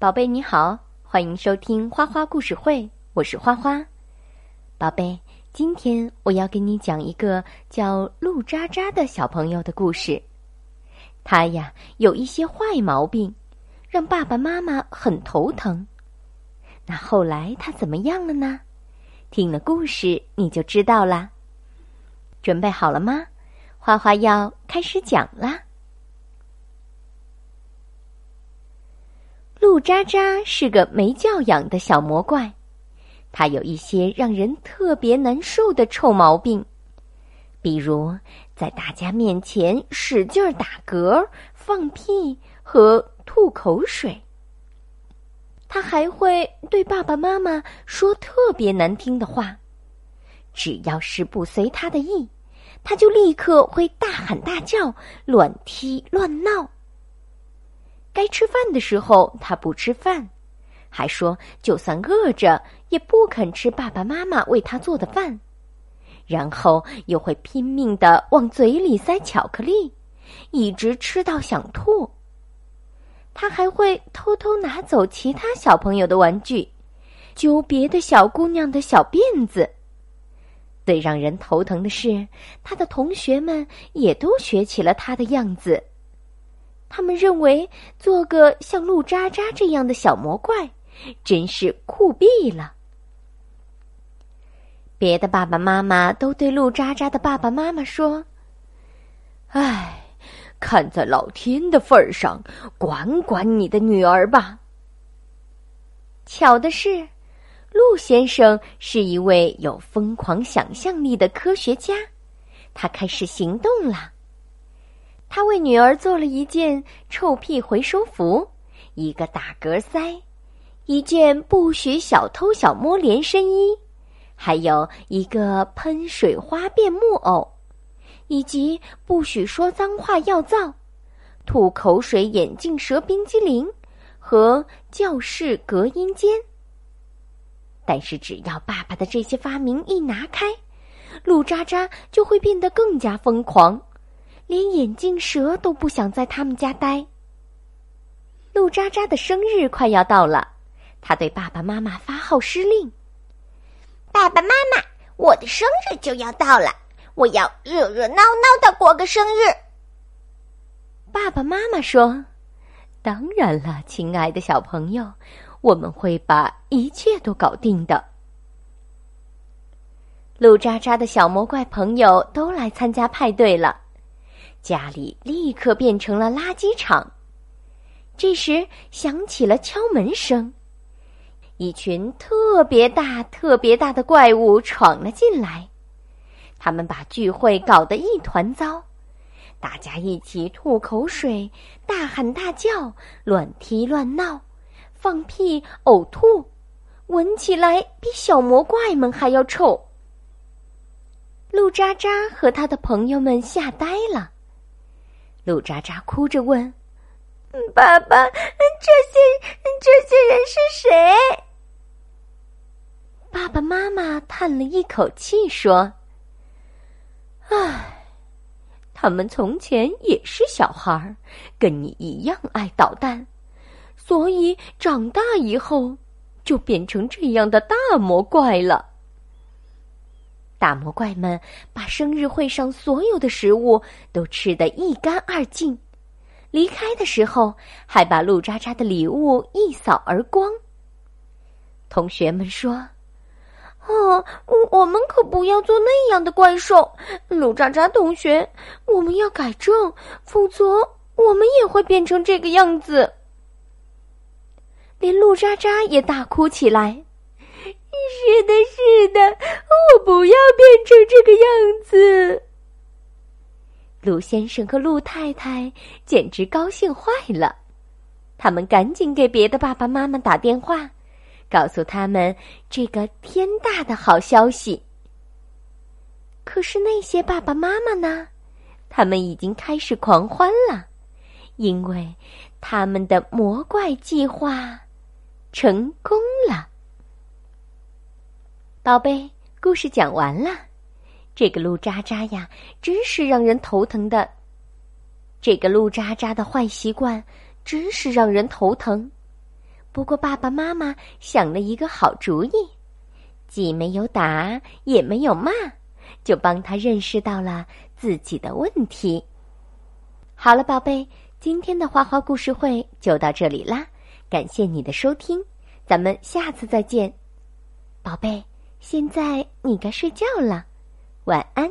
宝贝你好，欢迎收听花花故事会，我是花花。宝贝，今天我要给你讲一个叫陆渣渣的小朋友的故事。他呀有一些坏毛病，让爸爸妈妈很头疼。那后来他怎么样了呢？听了故事你就知道啦。准备好了吗？花花要开始讲啦。渣渣是个没教养的小魔怪，他有一些让人特别难受的臭毛病，比如在大家面前使劲打嗝、放屁和吐口水。他还会对爸爸妈妈说特别难听的话，只要是不随他的意，他就立刻会大喊大叫、乱踢乱闹。该吃饭的时候，他不吃饭，还说就算饿着也不肯吃爸爸妈妈为他做的饭，然后又会拼命的往嘴里塞巧克力，一直吃到想吐。他还会偷偷拿走其他小朋友的玩具，揪别的小姑娘的小辫子。最让人头疼的是，他的同学们也都学起了他的样子。他们认为做个像陆渣渣这样的小魔怪，真是酷毙了。别的爸爸妈妈都对陆渣渣的爸爸妈妈说：“唉，看在老天的份上，管管你的女儿吧。”巧的是，陆先生是一位有疯狂想象力的科学家，他开始行动了。他为女儿做了一件臭屁回收服，一个打嗝塞，一件不许小偷小摸连身衣，还有一个喷水花变木偶，以及不许说脏话要造，吐口水眼镜蛇冰激凌和教室隔音间。但是，只要爸爸的这些发明一拿开，陆渣渣就会变得更加疯狂。连眼镜蛇都不想在他们家待。陆渣渣的生日快要到了，他对爸爸妈妈发号施令：“爸爸妈妈，我的生日就要到了，我要热热闹闹的过个生日。”爸爸妈妈说：“当然了，亲爱的小朋友，我们会把一切都搞定的。”陆渣渣的小魔怪朋友都来参加派对了。家里立刻变成了垃圾场。这时响起了敲门声，一群特别大、特别大的怪物闯了进来。他们把聚会搞得一团糟，大家一起吐口水、大喊大叫、乱踢乱闹、放屁、呕吐，闻起来比小魔怪们还要臭。陆渣渣和他的朋友们吓呆了。陆渣渣哭着问：“爸爸，这些这些人是谁？”爸爸妈妈叹了一口气说：“唉，他们从前也是小孩儿，跟你一样爱捣蛋，所以长大以后就变成这样的大魔怪了。”大魔怪们把生日会上所有的食物都吃得一干二净，离开的时候还把陆渣渣的礼物一扫而光。同学们说：“哦，我们可不要做那样的怪兽，陆渣渣同学，我们要改正，否则我们也会变成这个样子。”连陆渣渣也大哭起来。是的，是的，我不要变成这个样子。陆先生和陆太太简直高兴坏了，他们赶紧给别的爸爸妈妈打电话，告诉他们这个天大的好消息。可是那些爸爸妈妈呢？他们已经开始狂欢了，因为他们的魔怪计划成功了。宝贝，故事讲完了。这个路渣渣呀，真是让人头疼的。这个路渣渣的坏习惯，真是让人头疼。不过爸爸妈妈想了一个好主意，既没有打，也没有骂，就帮他认识到了自己的问题。好了，宝贝，今天的花花故事会就到这里啦，感谢你的收听，咱们下次再见。宝贝，现在你该睡觉了，晚安。